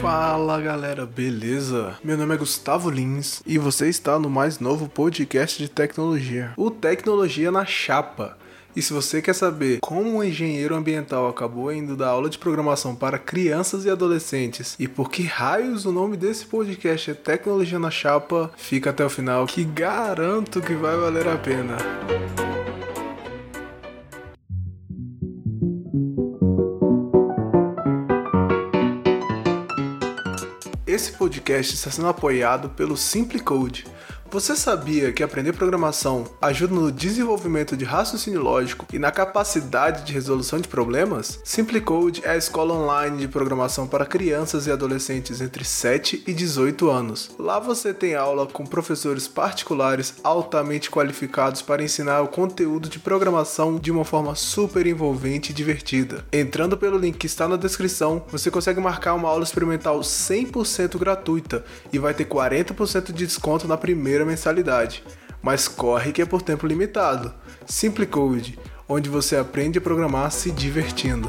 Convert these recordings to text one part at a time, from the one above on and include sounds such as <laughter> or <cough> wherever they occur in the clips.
Fala galera, beleza? Meu nome é Gustavo Lins e você está no mais novo podcast de tecnologia, o Tecnologia na Chapa. E se você quer saber como um engenheiro ambiental acabou indo da aula de programação para crianças e adolescentes e por que raios o nome desse podcast é Tecnologia na Chapa, fica até o final que garanto que vai valer a pena. Esse podcast está sendo apoiado pelo Simple Code você sabia que aprender programação ajuda no desenvolvimento de raciocínio lógico e na capacidade de resolução de problemas? SimpleCode é a escola online de programação para crianças e adolescentes entre 7 e 18 anos. Lá você tem aula com professores particulares altamente qualificados para ensinar o conteúdo de programação de uma forma super envolvente e divertida. Entrando pelo link que está na descrição, você consegue marcar uma aula experimental 100% gratuita e vai ter 40% de desconto na primeira primeira mensalidade, mas corre que é por tempo limitado. Simple Code, onde você aprende a programar se divertindo.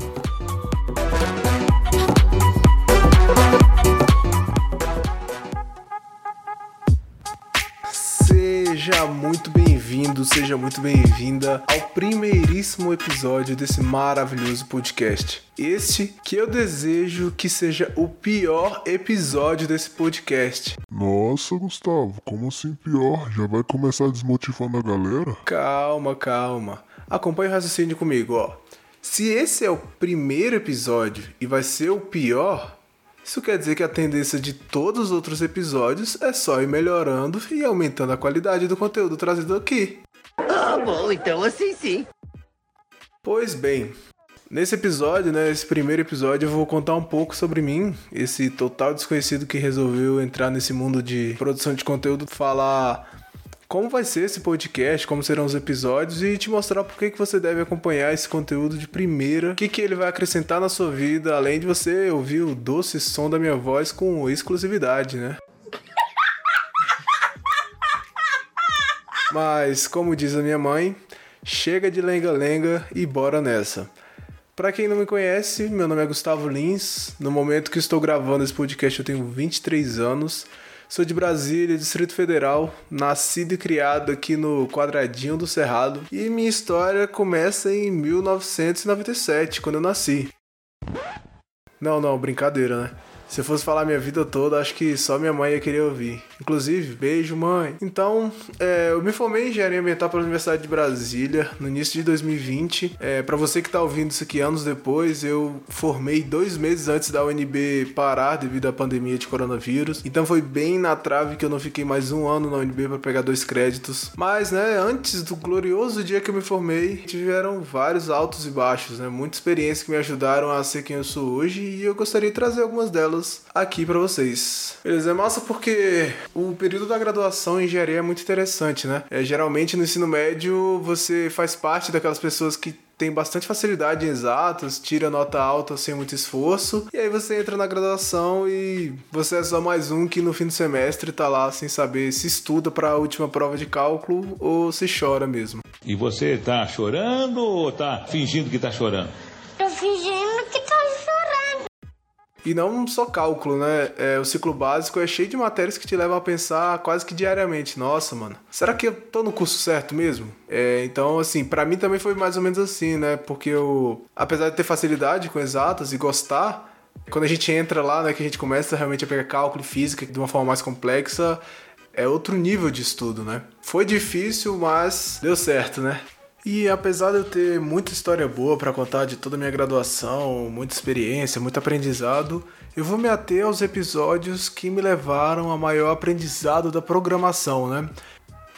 Seja muito bem-vindo, seja muito bem-vinda ao primeiríssimo episódio desse maravilhoso podcast. Este que eu desejo que seja o pior episódio desse podcast. Nossa, Gustavo, como assim pior? Já vai começar desmotivando a galera? Calma, calma. Acompanhe o raciocínio comigo, ó. Se esse é o primeiro episódio e vai ser o pior, isso quer dizer que a tendência de todos os outros episódios é só ir melhorando e aumentando a qualidade do conteúdo trazido aqui. Ah, bom, então assim sim. Pois bem, nesse episódio, né, esse primeiro episódio, eu vou contar um pouco sobre mim, esse total desconhecido que resolveu entrar nesse mundo de produção de conteúdo, falar como vai ser esse podcast, como serão os episódios e te mostrar por que, que você deve acompanhar esse conteúdo de primeira, o que, que ele vai acrescentar na sua vida, além de você ouvir o doce som da minha voz com exclusividade, né? <laughs> Mas, como diz a minha mãe, chega de lenga-lenga e bora nessa. Para quem não me conhece, meu nome é Gustavo Lins. No momento que estou gravando esse podcast, eu tenho 23 anos. Sou de Brasília, Distrito Federal, nascido e criado aqui no Quadradinho do Cerrado. E minha história começa em 1997, quando eu nasci. Não, não, brincadeira, né? Se eu fosse falar minha vida toda, acho que só minha mãe ia querer ouvir. Inclusive, beijo, mãe. Então, é, eu me formei em engenharia ambiental pela Universidade de Brasília no início de 2020. É, para você que tá ouvindo isso aqui anos depois, eu formei dois meses antes da UNB parar devido à pandemia de coronavírus. Então foi bem na trave que eu não fiquei mais um ano na UNB para pegar dois créditos. Mas, né, antes do glorioso dia que eu me formei, tiveram vários altos e baixos, né? Muita experiência que me ajudaram a ser quem eu sou hoje e eu gostaria de trazer algumas delas aqui para vocês. Beleza? É massa porque o período da graduação em engenharia é muito interessante, né? É, geralmente no ensino médio você faz parte daquelas pessoas que tem bastante facilidade em exatas, tira nota alta sem muito esforço, e aí você entra na graduação e você é só mais um que no fim do semestre tá lá sem saber se estuda para a última prova de cálculo ou se chora mesmo. E você tá chorando ou tá fingindo que tá chorando? Tô fingindo que e não só cálculo, né? É, o ciclo básico é cheio de matérias que te levam a pensar quase que diariamente. Nossa, mano, será que eu tô no curso certo mesmo? É, então, assim, para mim também foi mais ou menos assim, né? Porque eu, apesar de ter facilidade com exatas e gostar, quando a gente entra lá, né, que a gente começa realmente a pegar cálculo e física de uma forma mais complexa, é outro nível de estudo, né? Foi difícil, mas deu certo, né? E apesar de eu ter muita história boa para contar de toda a minha graduação, muita experiência, muito aprendizado, eu vou me ater aos episódios que me levaram a maior aprendizado da programação, né?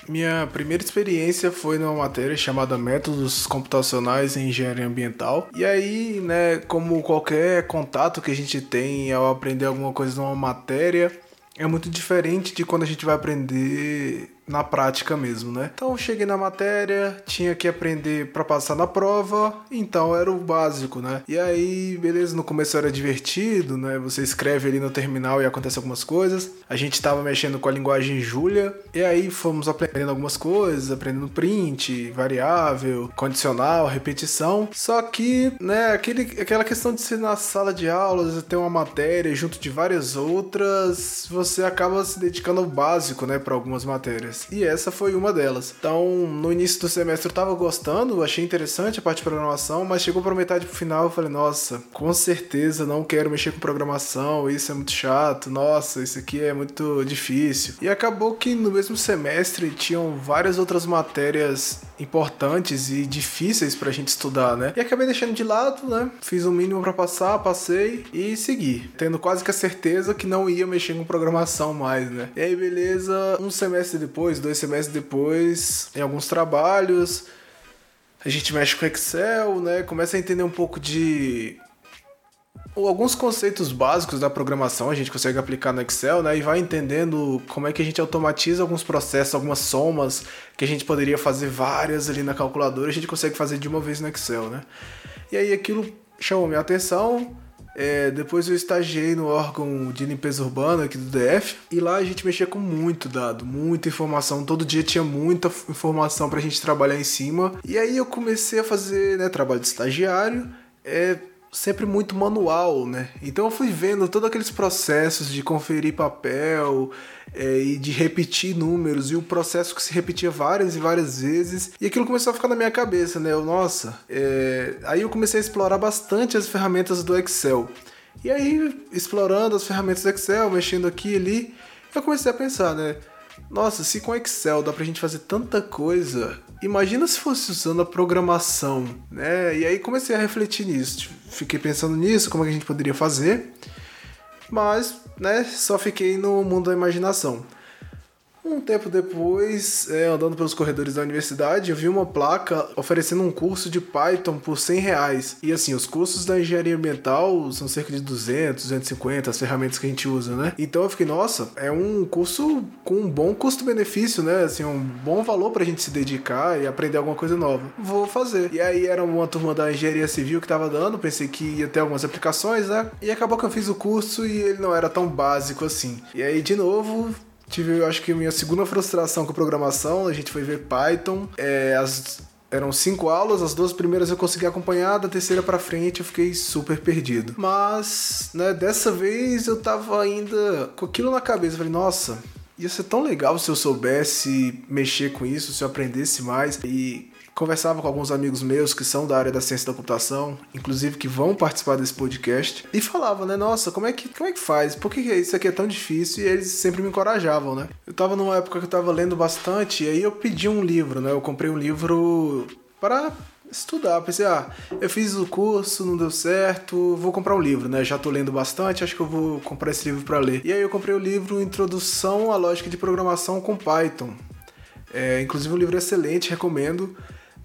Minha primeira experiência foi numa matéria chamada Métodos Computacionais em Engenharia Ambiental. E aí, né, como qualquer contato que a gente tem ao aprender alguma coisa numa matéria, é muito diferente de quando a gente vai aprender na prática mesmo, né? Então cheguei na matéria, tinha que aprender para passar na prova, então era o básico, né? E aí, beleza, no começo era divertido, né? Você escreve ali no terminal e acontece algumas coisas. A gente tava mexendo com a linguagem Julia, e aí fomos aprendendo algumas coisas, aprendendo print, variável, condicional, repetição. Só que, né, aquele, aquela questão de ser na sala de aulas, ter uma matéria junto de várias outras, você acaba se dedicando ao básico, né, para algumas matérias. E essa foi uma delas. Então, no início do semestre eu tava gostando, achei interessante a parte de programação, mas chegou para metade pro final eu falei, nossa, com certeza não quero mexer com programação, isso é muito chato, nossa, isso aqui é muito difícil. E acabou que no mesmo semestre tinham várias outras matérias importantes e difíceis pra gente estudar, né? E acabei deixando de lado, né? Fiz o mínimo para passar, passei e segui, tendo quase que a certeza que não ia mexer com programação mais, né? E aí, beleza, um semestre depois, dois semestres depois, em alguns trabalhos, a gente mexe com Excel, né? Começa a entender um pouco de alguns conceitos básicos da programação a gente consegue aplicar no Excel, né? E vai entendendo como é que a gente automatiza alguns processos, algumas somas que a gente poderia fazer várias ali na calculadora, a gente consegue fazer de uma vez no Excel, né? E aí aquilo chamou minha atenção. É, depois eu estagiei no órgão de limpeza urbana aqui do DF e lá a gente mexia com muito dado, muita informação. Todo dia tinha muita informação pra gente trabalhar em cima. E aí eu comecei a fazer né, trabalho de estagiário. É, sempre muito manual, né? Então eu fui vendo todos aqueles processos de conferir papel é, e de repetir números e o processo que se repetia várias e várias vezes e aquilo começou a ficar na minha cabeça, né? Eu, nossa, é... aí eu comecei a explorar bastante as ferramentas do Excel. E aí, explorando as ferramentas do Excel, mexendo aqui e ali, eu comecei a pensar, né? Nossa, se com Excel dá pra gente fazer tanta coisa, imagina se fosse usando a programação, né? E aí comecei a refletir nisso. Tipo, fiquei pensando nisso, como é que a gente poderia fazer. Mas, né, só fiquei no mundo da imaginação. Um tempo depois, é, andando pelos corredores da universidade, eu vi uma placa oferecendo um curso de Python por 100 reais. E assim, os cursos da engenharia ambiental são cerca de 200, 250, as ferramentas que a gente usa, né? Então eu fiquei, nossa, é um curso com um bom custo-benefício, né? Assim, um bom valor pra gente se dedicar e aprender alguma coisa nova. Vou fazer. E aí era uma turma da engenharia civil que tava dando, pensei que ia ter algumas aplicações, né? E acabou que eu fiz o curso e ele não era tão básico assim. E aí, de novo, Tive, eu acho que minha segunda frustração com programação, a gente foi ver Python. É, as, eram cinco aulas, as duas primeiras eu consegui acompanhar, da terceira para frente eu fiquei super perdido. Mas, né, dessa vez eu tava ainda com aquilo na cabeça, falei, nossa, ia ser tão legal se eu soubesse mexer com isso, se eu aprendesse mais. E conversava com alguns amigos meus que são da área da ciência da computação, inclusive que vão participar desse podcast, e falava, né, nossa, como é que, como é que faz? Por que isso aqui é tão difícil? E eles sempre me encorajavam, né? Eu tava numa época que eu tava lendo bastante, e aí eu pedi um livro, né? Eu comprei um livro para estudar. Pensei, ah, eu fiz o curso, não deu certo, vou comprar um livro, né? Já tô lendo bastante, acho que eu vou comprar esse livro para ler. E aí eu comprei o livro Introdução à Lógica de Programação com Python. É, inclusive um livro excelente, recomendo.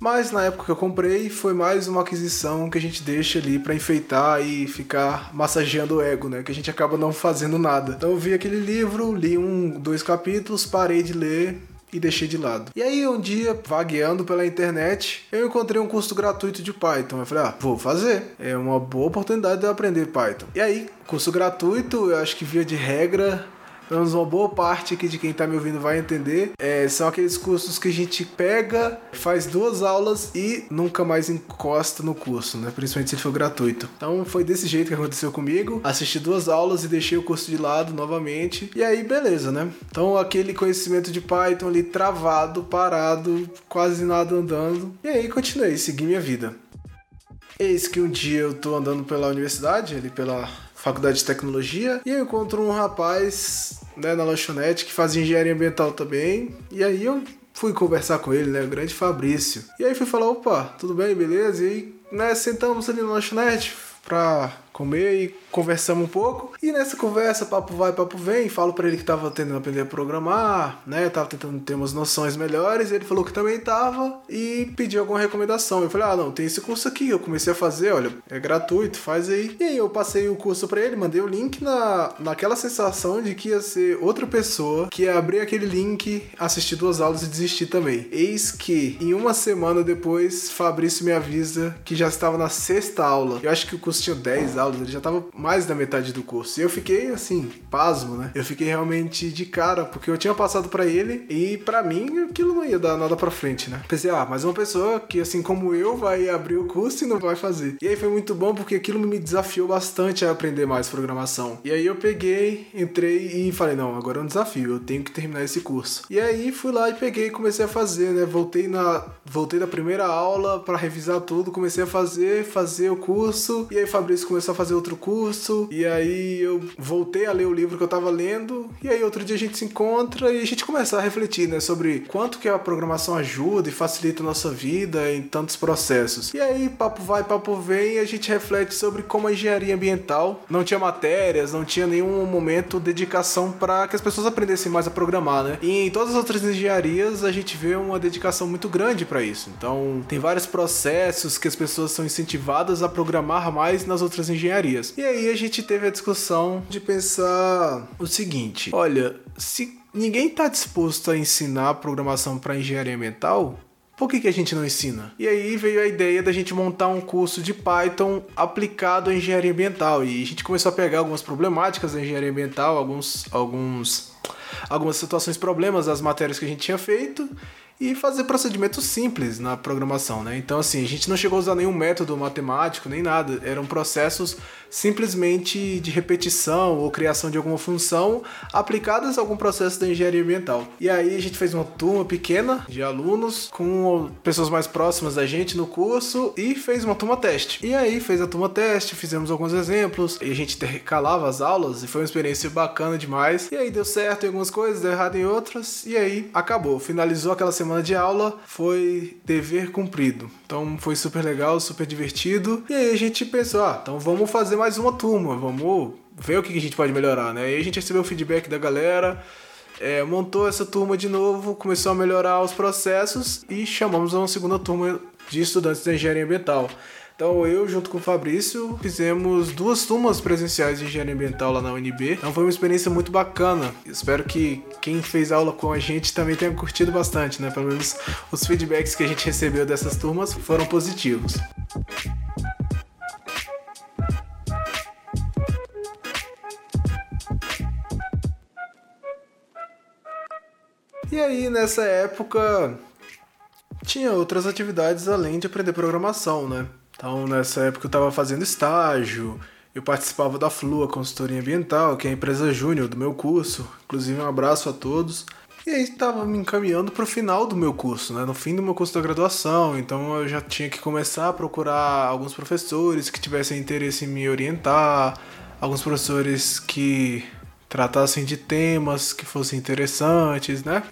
Mas na época que eu comprei, foi mais uma aquisição que a gente deixa ali para enfeitar e ficar massageando o ego, né? Que a gente acaba não fazendo nada. Então eu vi aquele livro, li um, dois capítulos, parei de ler, e deixei de lado. E aí um dia, vagueando pela internet, eu encontrei um curso gratuito de Python. Eu falei, ah, vou fazer. É uma boa oportunidade de eu aprender Python. E aí, curso gratuito, eu acho que via de regra, menos uma boa parte aqui de quem tá me ouvindo vai entender, é, são aqueles cursos que a gente pega, faz duas aulas e nunca mais encosta no curso, né? Principalmente se ele for gratuito. Então foi desse jeito que aconteceu comigo. Assisti duas aulas e deixei o curso de lado novamente. E aí, beleza, né? Então aquele conhecimento de Python ali travado, parado, quase nada andando. E aí continuei, segui minha vida. Eis que um dia eu tô andando pela universidade, ali pela faculdade de tecnologia, e eu encontro um rapaz né, na lanchonete que fazia engenharia ambiental também, e aí eu fui conversar com ele, né, o grande Fabrício. E aí fui falar, opa, tudo bem, beleza? E aí, né, sentamos ali na lanchonete pra comer e conversamos um pouco. E nessa conversa, papo vai, papo vem, falo para ele que tava tentando aprender a programar, né? Tava tentando ter umas noções melhores. Ele falou que também tava e pediu alguma recomendação. Eu falei: "Ah, não, tem esse curso aqui". Eu comecei a fazer, olha, é gratuito, faz aí. E aí eu passei o curso para ele, mandei o link na naquela sensação de que ia ser outra pessoa que ia abrir aquele link, assistir duas aulas e desistir também. Eis que em uma semana depois, Fabrício me avisa que já estava na sexta aula. Eu acho que o curso tinha 10 aulas, ele já estava mais da metade do curso. E eu fiquei assim, pasmo, né? Eu fiquei realmente de cara, porque eu tinha passado para ele e para mim aquilo não ia dar nada para frente, né? Pensei, ah, mas uma pessoa que assim como eu vai abrir o curso e não vai fazer. E aí foi muito bom porque aquilo me desafiou bastante a aprender mais programação. E aí eu peguei, entrei e falei, não, agora é um desafio, eu tenho que terminar esse curso. E aí fui lá e peguei e comecei a fazer, né? Voltei na voltei da primeira aula para revisar tudo, comecei a fazer, fazer o curso. E aí Fabrício começou a fazer outro curso. E aí eu voltei a ler o livro que eu tava lendo. E aí outro dia a gente se encontra e a gente começa a refletir, né, sobre quanto que a programação ajuda e facilita a nossa vida em tantos processos. E aí papo vai, papo vem, e a gente reflete sobre como a engenharia ambiental não tinha matérias, não tinha nenhum momento dedicação para que as pessoas aprendessem mais a programar, né? E em todas as outras engenharias a gente vê uma dedicação muito grande para isso. Então, tem vários processos que as pessoas são incentivadas a programar mais nas outras engenharias. E aí a gente teve a discussão de pensar o seguinte: olha, se ninguém está disposto a ensinar programação para engenharia ambiental, por que, que a gente não ensina? E aí veio a ideia da gente montar um curso de Python aplicado à engenharia ambiental. E a gente começou a pegar algumas problemáticas da engenharia ambiental, alguns, alguns, algumas situações, problemas das matérias que a gente tinha feito e fazer procedimentos simples na programação, né? Então, assim, a gente não chegou a usar nenhum método matemático, nem nada. Eram processos simplesmente de repetição ou criação de alguma função aplicadas a algum processo da engenharia ambiental. E aí a gente fez uma turma pequena de alunos com pessoas mais próximas da gente no curso e fez uma turma teste. E aí fez a turma teste, fizemos alguns exemplos e a gente calava as aulas e foi uma experiência bacana demais. E aí deu certo em algumas coisas, deu errado em outras e aí acabou. Finalizou aquela semana de aula, foi dever cumprido. Então foi super legal, super divertido. E aí a gente pensou, ah, então vamos fazer mais uma turma, vamos ver o que a gente pode melhorar, né? E a gente recebeu o feedback da galera, é, montou essa turma de novo, começou a melhorar os processos e chamamos uma segunda turma de estudantes de engenharia ambiental. Então eu, junto com o Fabrício, fizemos duas turmas presenciais de engenharia ambiental lá na UNB. Então foi uma experiência muito bacana. Espero que quem fez aula com a gente também tenha curtido bastante, né? Pelo menos os feedbacks que a gente recebeu dessas turmas foram positivos. E aí, nessa época, tinha outras atividades além de aprender programação, né? Então, nessa época eu estava fazendo estágio, eu participava da Flua Consultoria Ambiental, que é a empresa júnior do meu curso. Inclusive, um abraço a todos. E aí estava me encaminhando para o final do meu curso, né? no fim do meu curso da graduação. Então eu já tinha que começar a procurar alguns professores que tivessem interesse em me orientar, alguns professores que tratassem de temas que fossem interessantes, né?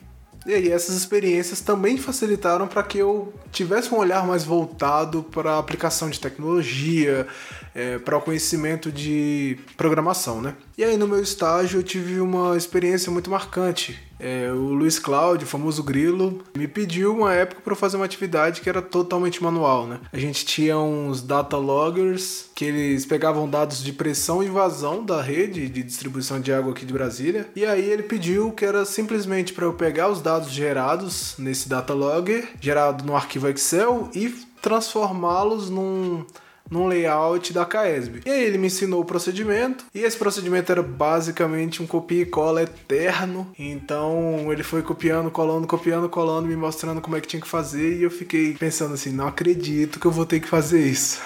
E aí essas experiências também facilitaram para que eu tivesse um olhar mais voltado para a aplicação de tecnologia, é, para o conhecimento de programação, né? E aí no meu estágio eu tive uma experiência muito marcante. É, o Luiz Cláudio, famoso Grilo, me pediu uma época para fazer uma atividade que era totalmente manual, né? A gente tinha uns data loggers que eles pegavam dados de pressão e vazão da rede de distribuição de água aqui de Brasília. E aí ele pediu que era simplesmente para eu pegar os dados gerados nesse data logger, gerado no arquivo Excel e transformá-los num num layout da Caesb. E aí ele me ensinou o procedimento, e esse procedimento era basicamente um copia e cola eterno. Então ele foi copiando, colando, copiando, colando, me mostrando como é que tinha que fazer, e eu fiquei pensando assim, não acredito que eu vou ter que fazer isso.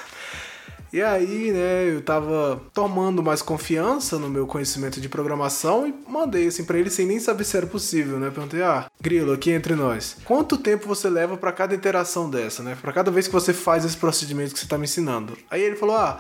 E aí, né, eu tava tomando mais confiança no meu conhecimento de programação e mandei assim para ele sem nem saber se era possível, né? Perguntei: "Ah, Grilo, aqui entre nós. Quanto tempo você leva para cada interação dessa, né? Para cada vez que você faz esse procedimento que você tá me ensinando?" Aí ele falou: "Ah,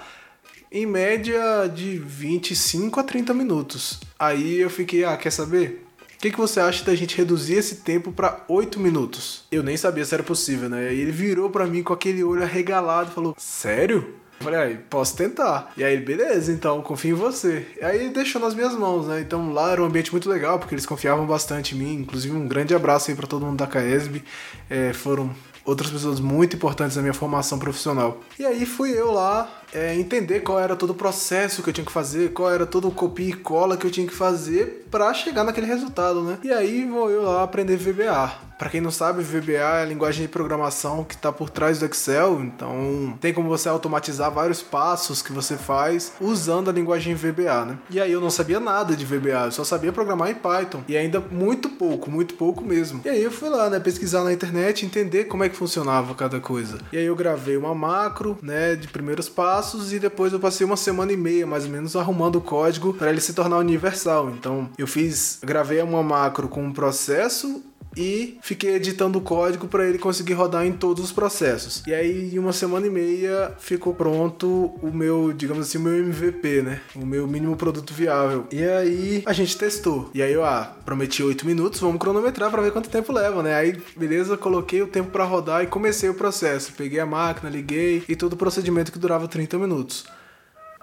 em média de 25 a 30 minutos." Aí eu fiquei: "Ah, quer saber? O que, que você acha da gente reduzir esse tempo para 8 minutos? Eu nem sabia se era possível, né? E ele virou para mim com aquele olho arregalado e falou: Sério? Falei, aí, posso tentar. E aí, beleza, então, confio em você. E aí, deixou nas minhas mãos, né? Então, lá era um ambiente muito legal, porque eles confiavam bastante em mim. Inclusive, um grande abraço aí para todo mundo da CAESB. É, foram outras pessoas muito importantes na minha formação profissional. E aí, fui eu lá é, entender qual era todo o processo que eu tinha que fazer, qual era todo o copia e cola que eu tinha que fazer para chegar naquele resultado, né? E aí, vou eu lá aprender VBA. Para quem não sabe, VBA é a linguagem de programação que está por trás do Excel, então tem como você automatizar vários passos que você faz usando a linguagem VBA, né? E aí eu não sabia nada de VBA, eu só sabia programar em Python e ainda muito pouco, muito pouco mesmo. E aí eu fui lá, né, pesquisar na internet, entender como é que funcionava cada coisa. E aí eu gravei uma macro, né, de primeiros passos e depois eu passei uma semana e meia mais ou menos arrumando o código para ele se tornar universal. Então eu fiz, gravei uma macro com um processo e fiquei editando o código para ele conseguir rodar em todos os processos. E aí, em uma semana e meia, ficou pronto o meu, digamos assim, o meu MVP, né? O meu mínimo produto viável. E aí, a gente testou. E aí, eu, ah, prometi 8 minutos, vamos cronometrar para ver quanto tempo leva, né? Aí, beleza, coloquei o tempo para rodar e comecei o processo. Peguei a máquina, liguei e todo o procedimento que durava 30 minutos.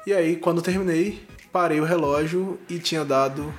E aí, quando terminei, parei o relógio e tinha dado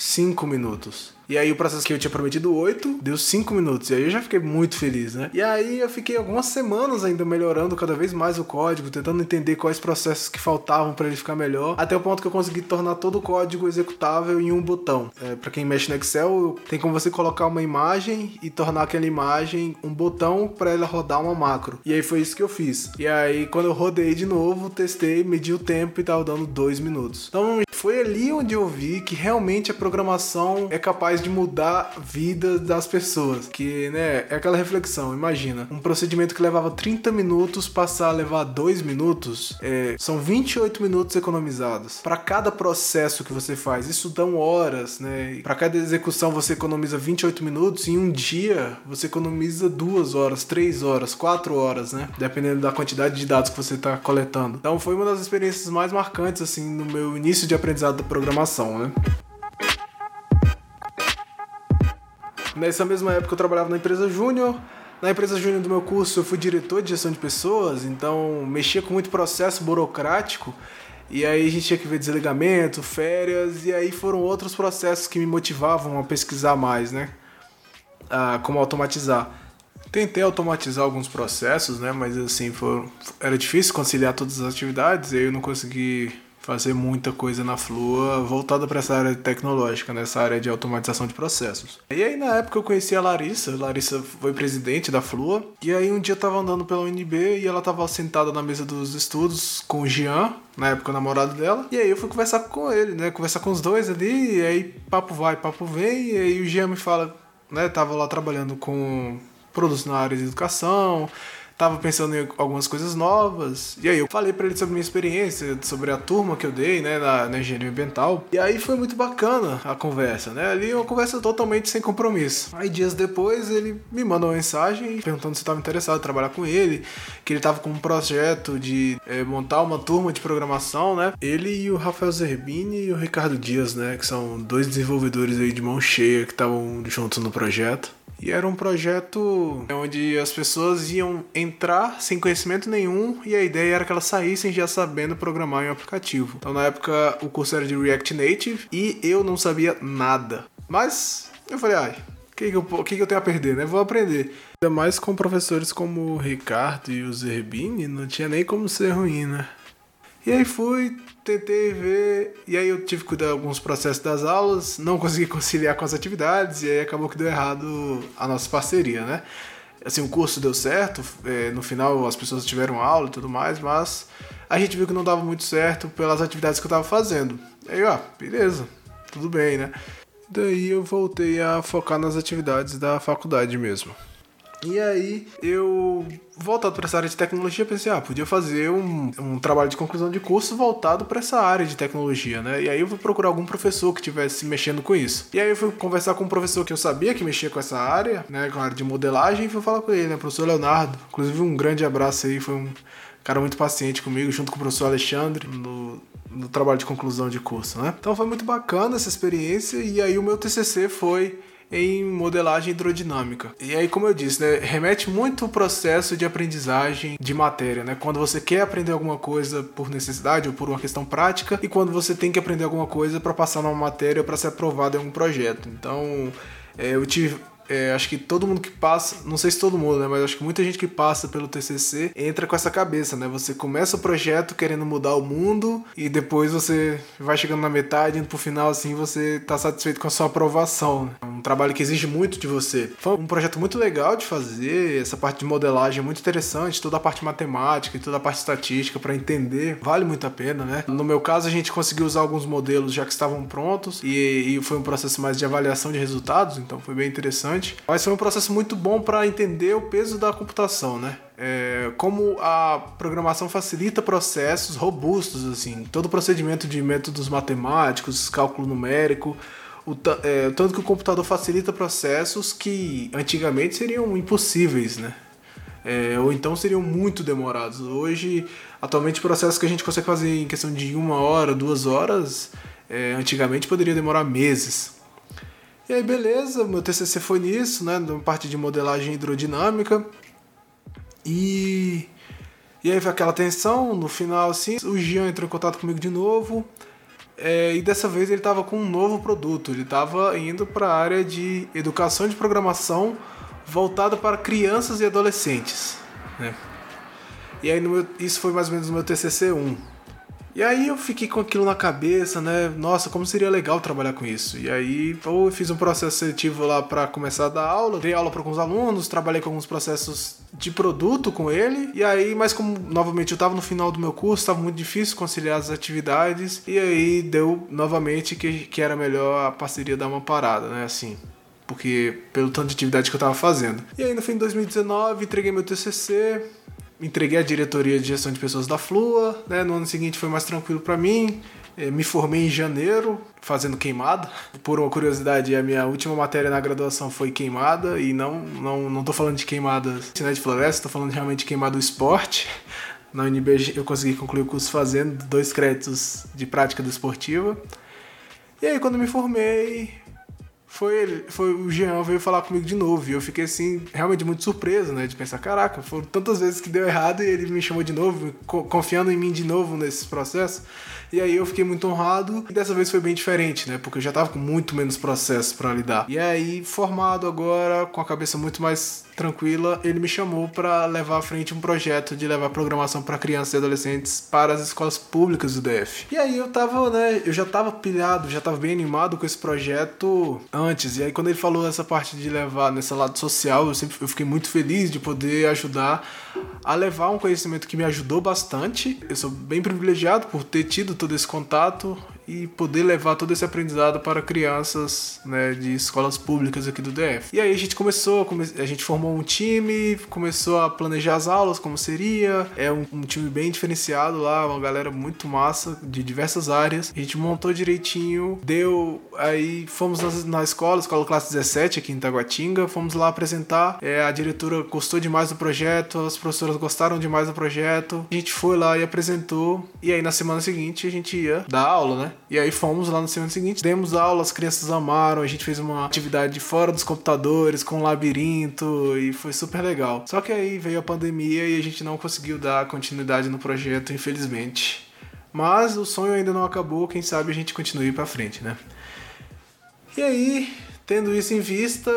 5 minutos. E aí o processo que eu tinha prometido 8 deu 5 minutos. E aí eu já fiquei muito feliz, né? E aí eu fiquei algumas semanas ainda melhorando cada vez mais o código, tentando entender quais processos que faltavam para ele ficar melhor, até o ponto que eu consegui tornar todo o código executável em um botão. É, para quem mexe no Excel, tem como você colocar uma imagem e tornar aquela imagem um botão para ela rodar uma macro. E aí foi isso que eu fiz. E aí quando eu rodei de novo, testei, medi o tempo e tava dando 2 minutos. Então foi ali onde eu vi que realmente a programação é capaz capaz de mudar a vida das pessoas. Que, né, é aquela reflexão. Imagina, um procedimento que levava 30 minutos passar a levar 2 minutos, é, são 28 minutos economizados. Para cada processo que você faz, isso dão horas, né? Para cada execução você economiza 28 minutos em um dia você economiza 2 horas, 3 horas, 4 horas, né? Dependendo da quantidade de dados que você está coletando. Então foi uma das experiências mais marcantes assim no meu início de aprendizado da programação, né? Nessa mesma época eu trabalhava na empresa Júnior. Na empresa Júnior do meu curso eu fui diretor de gestão de pessoas, então mexia com muito processo burocrático. E aí a gente tinha que ver desligamento, férias, e aí foram outros processos que me motivavam a pesquisar mais, né? Como automatizar. Tentei automatizar alguns processos, né? Mas assim, foi, era difícil conciliar todas as atividades, e aí eu não consegui fazer muita coisa na Flua voltada para essa área tecnológica, nessa área de automatização de processos. E aí na época eu conheci a Larissa, Larissa foi presidente da Flua, e aí um dia eu tava andando pela UNB e ela tava sentada na mesa dos estudos com o Jean, na época o namorado dela, e aí eu fui conversar com ele, né, conversar com os dois ali, e aí papo vai, papo vem, e aí o Jean me fala, né, tava lá trabalhando com produtos na área de educação, tava pensando em algumas coisas novas. E aí eu falei para ele sobre minha experiência, sobre a turma que eu dei, né, na, na, engenharia ambiental. E aí foi muito bacana a conversa, né? Ali uma conversa totalmente sem compromisso. Aí dias depois ele me mandou uma mensagem perguntando se estava interessado em trabalhar com ele, que ele tava com um projeto de é, montar uma turma de programação, né? Ele e o Rafael Zerbini e o Ricardo Dias, né, que são dois desenvolvedores aí de mão cheia que estavam juntos no projeto. E era um projeto onde as pessoas iam entrar sem conhecimento nenhum e a ideia era que elas saíssem já sabendo programar em um aplicativo. Então na época o curso era de React Native e eu não sabia nada. Mas eu falei, ai, o que, que, eu, que, que eu tenho a perder, né? Vou aprender. Ainda mais com professores como o Ricardo e o Zerbini, não tinha nem como ser ruim, né? E aí fui, tentei ver, e aí eu tive que cuidar de alguns processos das aulas, não consegui <laughs> conciliar com as atividades, e aí acabou que deu errado a nossa parceria, né? Assim, o curso deu certo, é, no final as pessoas tiveram aula e tudo mais, mas a gente viu que não dava muito certo pelas atividades que eu tava fazendo. Aí, ó, beleza, tudo bem, né? Daí eu voltei a focar nas atividades da faculdade mesmo. E aí eu, voltado para essa área de tecnologia, pensei, ah, podia fazer um, um trabalho de conclusão de curso voltado para essa área de tecnologia, né? E aí eu fui procurar algum professor que estivesse mexendo com isso. E aí eu fui conversar com um professor que eu sabia que mexia com essa área, né, com a área de modelagem, e fui falar com ele, né, professor Leonardo. Inclusive um grande abraço aí, foi um cara muito paciente comigo, junto com o professor Alexandre, no, no trabalho de conclusão de curso, né? Então foi muito bacana essa experiência, e aí o meu TCC foi em modelagem hidrodinâmica. E aí, como eu disse, né, remete muito o processo de aprendizagem de matéria, né? Quando você quer aprender alguma coisa por necessidade ou por uma questão prática e quando você tem que aprender alguma coisa para passar numa matéria ou para ser aprovado em algum projeto. Então, é, eu tive é, acho que todo mundo que passa, não sei se todo mundo, né, mas acho que muita gente que passa pelo TCC entra com essa cabeça, né? Você começa o projeto querendo mudar o mundo e depois você vai chegando na metade, indo pro final assim, você tá satisfeito com a sua aprovação. Né? Um trabalho que exige muito de você. Foi um projeto muito legal de fazer, essa parte de modelagem é muito interessante, toda a parte matemática e toda a parte estatística para entender, vale muito a pena, né? No meu caso, a gente conseguiu usar alguns modelos já que estavam prontos e, e foi um processo mais de avaliação de resultados, então foi bem interessante interessante, mas foi um processo muito bom para entender o peso da computação, né? É, como a programação facilita processos robustos, assim, todo o procedimento de métodos matemáticos, cálculo numérico, o é, tanto que o computador facilita processos que antigamente seriam impossíveis, né? É, ou então seriam muito demorados. Hoje, atualmente, processos que a gente consegue fazer em questão de uma hora, duas horas, é, antigamente poderia demorar meses. E aí, beleza, meu TCC foi nisso, né, na parte de modelagem hidrodinâmica. E e aí foi aquela tensão, no final assim, o Jean entrou em contato comigo de novo. É, e dessa vez ele estava com um novo produto, ele estava indo para a área de educação de programação voltada para crianças e adolescentes. Né? E aí meu, isso foi mais ou menos no meu TCC 1. E aí eu fiquei com aquilo na cabeça, né? Nossa, como seria legal trabalhar com isso. E aí eu fiz um processo seletivo lá para começar a dar aula, dei aula para alguns alunos, trabalhei com alguns processos de produto com ele. E aí, mas como novamente eu tava no final do meu curso, estava muito difícil conciliar as atividades. E aí deu novamente que, que era melhor a parceria dar uma parada, né? Assim porque pelo tanto de atividade que eu estava fazendo. E aí no fim de 2019 entreguei meu TCC, entreguei a diretoria de gestão de pessoas da Flua, né? No ano seguinte foi mais tranquilo para mim. É, me formei em janeiro, fazendo queimada. Por uma curiosidade, a minha última matéria na graduação foi queimada, e não não, não tô falando de queimada né, de floresta, tô falando realmente de queimada do esporte. Na UNB eu consegui concluir o curso fazendo dois créditos de prática desportiva. E aí, quando me formei, foi ele, foi o Jean veio falar comigo de novo. E eu fiquei assim, realmente muito surpreso, né? De pensar, caraca, foram tantas vezes que deu errado e ele me chamou de novo, confiando em mim de novo nesse processo. E aí eu fiquei muito honrado. E dessa vez foi bem diferente, né? Porque eu já tava com muito menos processo para lidar. E aí, formado agora, com a cabeça muito mais tranquila, ele me chamou para levar à frente um projeto de levar programação para crianças e adolescentes para as escolas públicas do DF. E aí eu tava, né, eu já tava pilhado, já tava bem animado com esse projeto antes. E aí quando ele falou essa parte de levar nesse lado social, eu sempre eu fiquei muito feliz de poder ajudar a levar um conhecimento que me ajudou bastante. Eu sou bem privilegiado por ter tido todo esse contato e poder levar todo esse aprendizado para crianças né, de escolas públicas aqui do DF. E aí a gente começou, a gente formou um time, começou a planejar as aulas, como seria. É um, um time bem diferenciado lá, uma galera muito massa de diversas áreas. A gente montou direitinho, deu. Aí fomos na, na escola, escola classe 17 aqui em Taguatinga, fomos lá apresentar. É, a diretora gostou demais do projeto, as professoras gostaram demais do projeto. A gente foi lá e apresentou. E aí na semana seguinte a gente ia dar aula, né? E aí fomos lá no semana seguinte, demos aula, as crianças amaram, a gente fez uma atividade fora dos computadores, com um labirinto, e foi super legal. Só que aí veio a pandemia e a gente não conseguiu dar continuidade no projeto, infelizmente. Mas o sonho ainda não acabou, quem sabe a gente continue para frente, né? E aí, tendo isso em vista,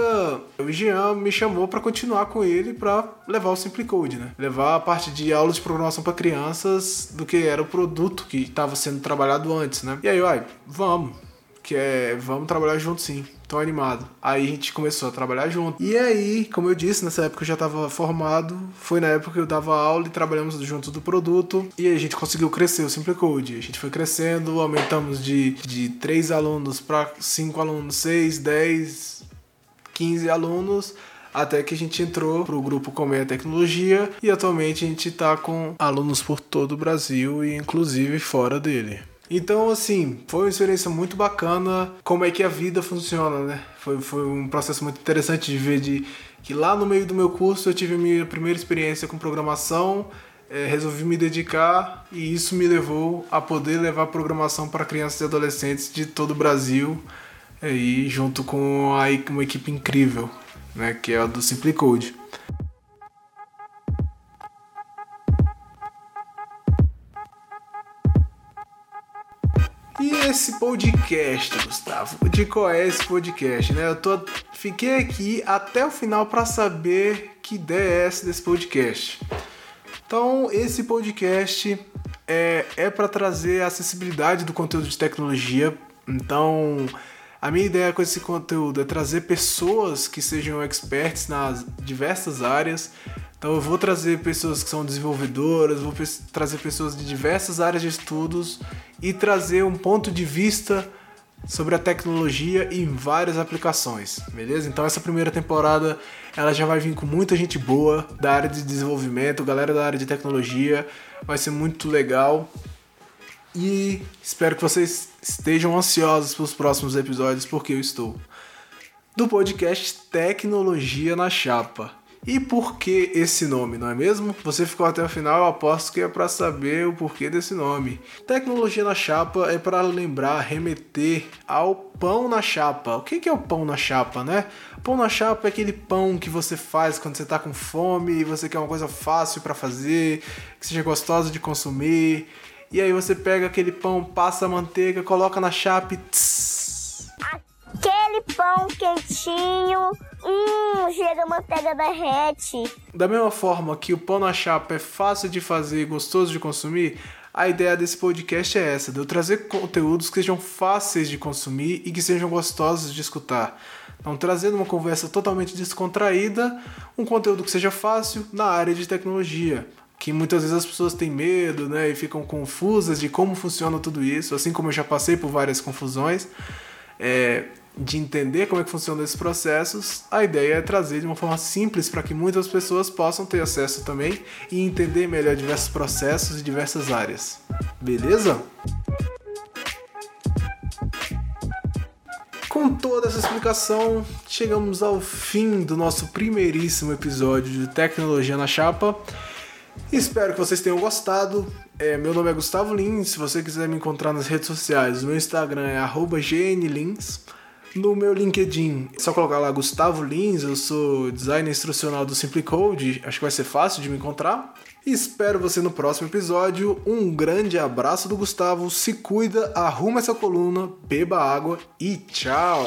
o Jean me chamou para continuar com ele para levar o Simple Code, né? Levar a parte de aulas de programação para crianças do que era o produto que estava sendo trabalhado antes, né? E aí, uai, vamos, que é, vamos trabalhar junto sim tô animado. Aí a gente começou a trabalhar junto. E aí, como eu disse, nessa época eu já tava formado, foi na época que eu dava aula e trabalhamos junto do produto, e a gente conseguiu crescer o Simple Code. A gente foi crescendo, aumentamos de, de 3 alunos para 5 alunos, 6, 10, 15 alunos, até que a gente entrou pro grupo Comer Tecnologia e atualmente a gente está com alunos por todo o Brasil e inclusive fora dele. Então, assim, foi uma experiência muito bacana como é que a vida funciona, né? Foi, foi um processo muito interessante de ver de que lá no meio do meu curso eu tive a minha primeira experiência com programação, é, resolvi me dedicar e isso me levou a poder levar programação para crianças e adolescentes de todo o Brasil aí junto com a, uma equipe incrível, né, que é a do Simple Esse podcast, Gustavo? De qual é esse podcast, né? Eu tô, fiquei aqui até o final para saber que ideia é essa desse podcast. Então, esse podcast é, é para trazer a acessibilidade do conteúdo de tecnologia. Então, a minha ideia com esse conteúdo é trazer pessoas que sejam experts nas diversas áreas. Então, eu vou trazer pessoas que são desenvolvedoras, vou trazer pessoas de diversas áreas de estudos e trazer um ponto de vista sobre a tecnologia em várias aplicações, beleza? Então essa primeira temporada ela já vai vir com muita gente boa da área de desenvolvimento, galera da área de tecnologia, vai ser muito legal. E espero que vocês estejam ansiosos pelos próximos episódios, porque eu estou. Do podcast Tecnologia na Chapa. E por que esse nome, não é mesmo? Você ficou até o final, aposto que é para saber o porquê desse nome. Tecnologia na chapa é para lembrar, remeter ao pão na chapa. O que é o pão na chapa, né? Pão na chapa é aquele pão que você faz quando você tá com fome e você quer uma coisa fácil para fazer, que seja gostosa de consumir. E aí você pega aquele pão, passa a manteiga, coloca na chapa e tss. Aquele pão quentinho Hum, chega a manteiga derrete. Da mesma forma que o pão na chapa é fácil de fazer e gostoso de consumir, a ideia desse podcast é essa, de eu trazer conteúdos que sejam fáceis de consumir e que sejam gostosos de escutar. Então, trazendo uma conversa totalmente descontraída, um conteúdo que seja fácil na área de tecnologia, que muitas vezes as pessoas têm medo, né, e ficam confusas de como funciona tudo isso, assim como eu já passei por várias confusões. É, de entender como é que funcionam esses processos, a ideia é trazer de uma forma simples para que muitas pessoas possam ter acesso também e entender melhor diversos processos e diversas áreas. Beleza? Com toda essa explicação, chegamos ao fim do nosso primeiríssimo episódio de Tecnologia na Chapa. Espero que vocês tenham gostado. É, meu nome é Gustavo Lins. Se você quiser me encontrar nas redes sociais, meu Instagram é gnlins. No meu LinkedIn, é só colocar lá Gustavo Lins, eu sou designer instrucional do Simple Code, acho que vai ser fácil de me encontrar. Espero você no próximo episódio. Um grande abraço do Gustavo, se cuida, arruma essa coluna, beba água e tchau!